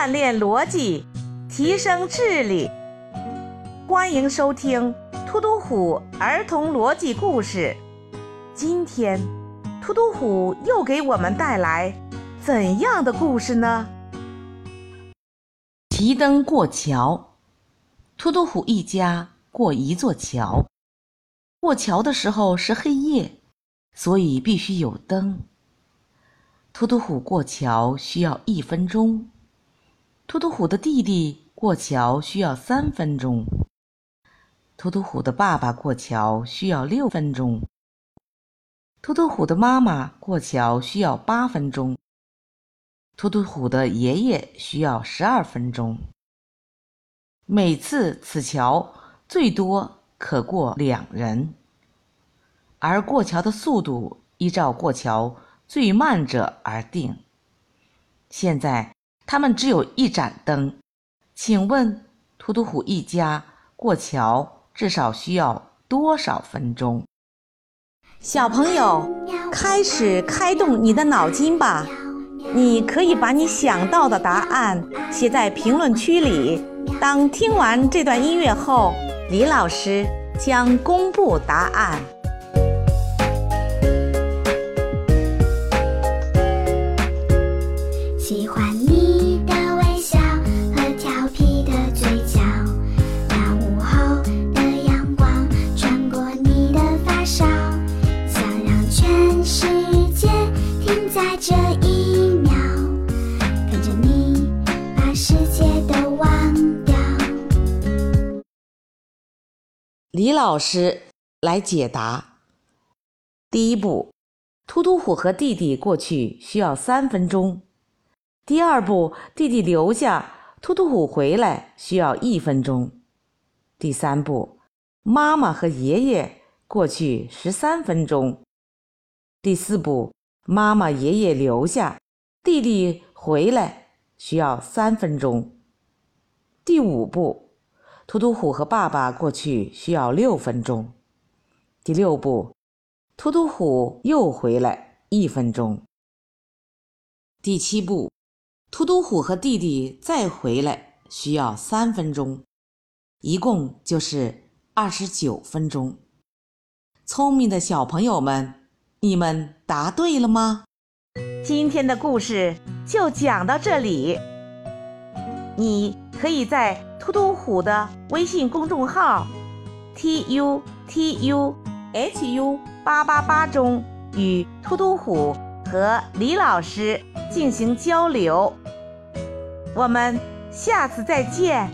锻炼逻辑，提升智力。欢迎收听《突突虎儿童逻辑故事》。今天，突突虎又给我们带来怎样的故事呢？提灯过桥。突突虎一家过一座桥，过桥的时候是黑夜，所以必须有灯。突突虎过桥需要一分钟，突突虎的弟弟过桥需要三分钟，突突虎的爸爸过桥需要六分钟，突突虎的妈妈过桥需要八分钟，突突虎的爷爷需要十二分钟。每次此桥最多可过两人，而过桥的速度依照过桥。最慢者而定。现在他们只有一盏灯，请问图图虎一家过桥至少需要多少分钟？小朋友，开始开动你的脑筋吧！你可以把你想到的答案写在评论区里。当听完这段音乐后，李老师将公布答案。这一秒，跟着你把世界都忘掉李老师来解答。第一步，突突虎和弟弟过去需要三分钟。第二步，弟弟留下，突突虎回来需要一分钟。第三步，妈妈和爷爷过去十三分钟。第四步，妈妈爷爷留下，弟弟回来需要三分钟。第五步。突突虎和爸爸过去需要六分钟。第六步，突突虎又回来一分钟。第七步，突突虎和弟弟再回来需要三分钟，一共就是二十九分钟。聪明的小朋友们，你们答对了吗？今天的故事就讲到这里。你可以在。突突虎的微信公众号 t u t u h u 八八八中与突突虎和李老师进行交流，我们下次再见。